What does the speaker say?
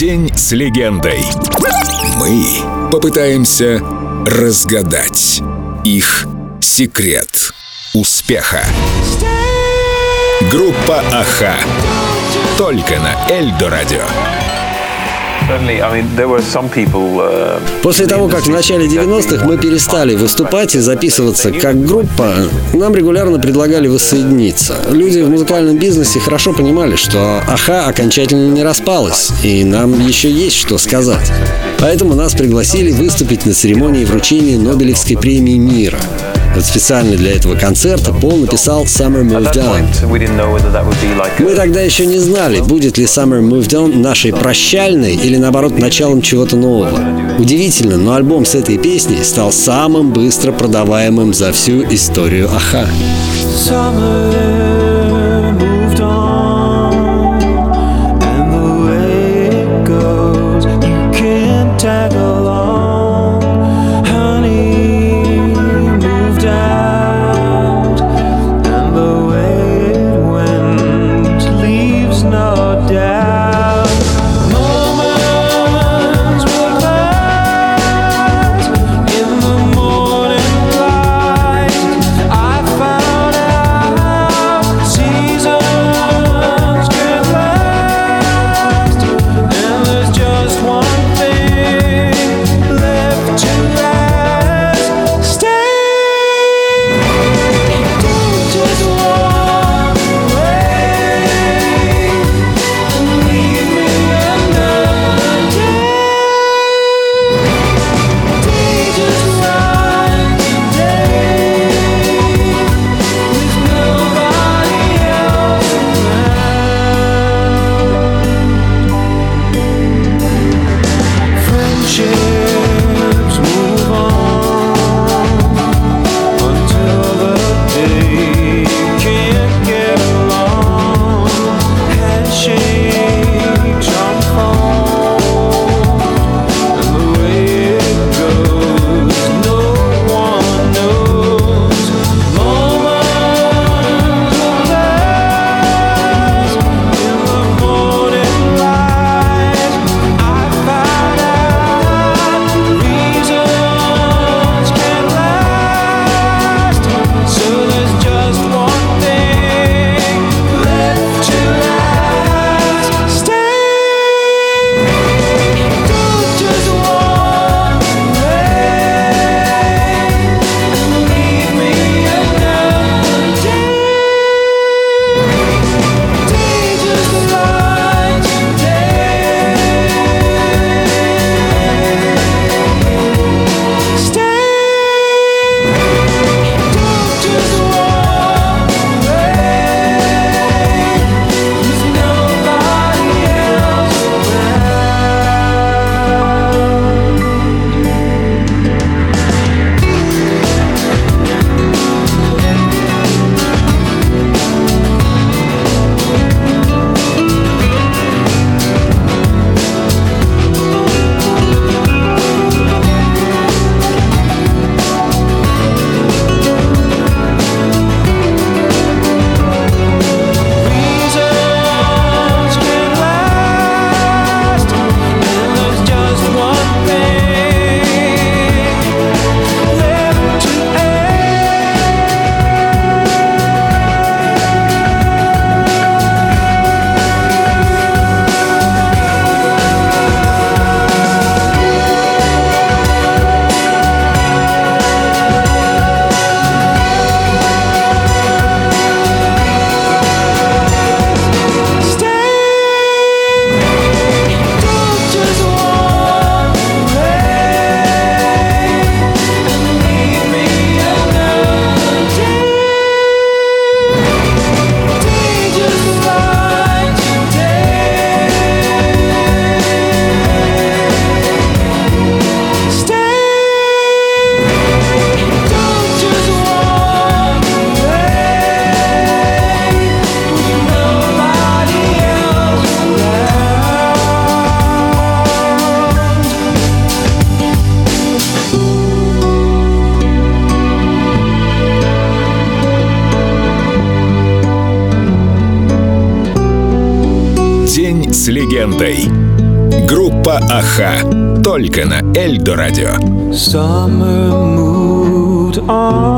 День с легендой. Мы попытаемся разгадать их секрет успеха. Группа Аха. Только на Эльдо Радио. После того, как в начале 90-х мы перестали выступать и записываться как группа, нам регулярно предлагали воссоединиться. Люди в музыкальном бизнесе хорошо понимали, что Аха окончательно не распалась, и нам еще есть что сказать. Поэтому нас пригласили выступить на церемонии вручения Нобелевской премии мира. Вот специально для этого концерта Пол написал Summer Moved On. Мы тогда еще не знали, будет ли Summer Moved On нашей прощальной или наоборот началом чего-то нового. Удивительно, но альбом с этой песней стал самым быстро продаваемым за всю историю Аха. Summer. С легендой. Группа Аха. Только на Эльдо радио. Summer moved on.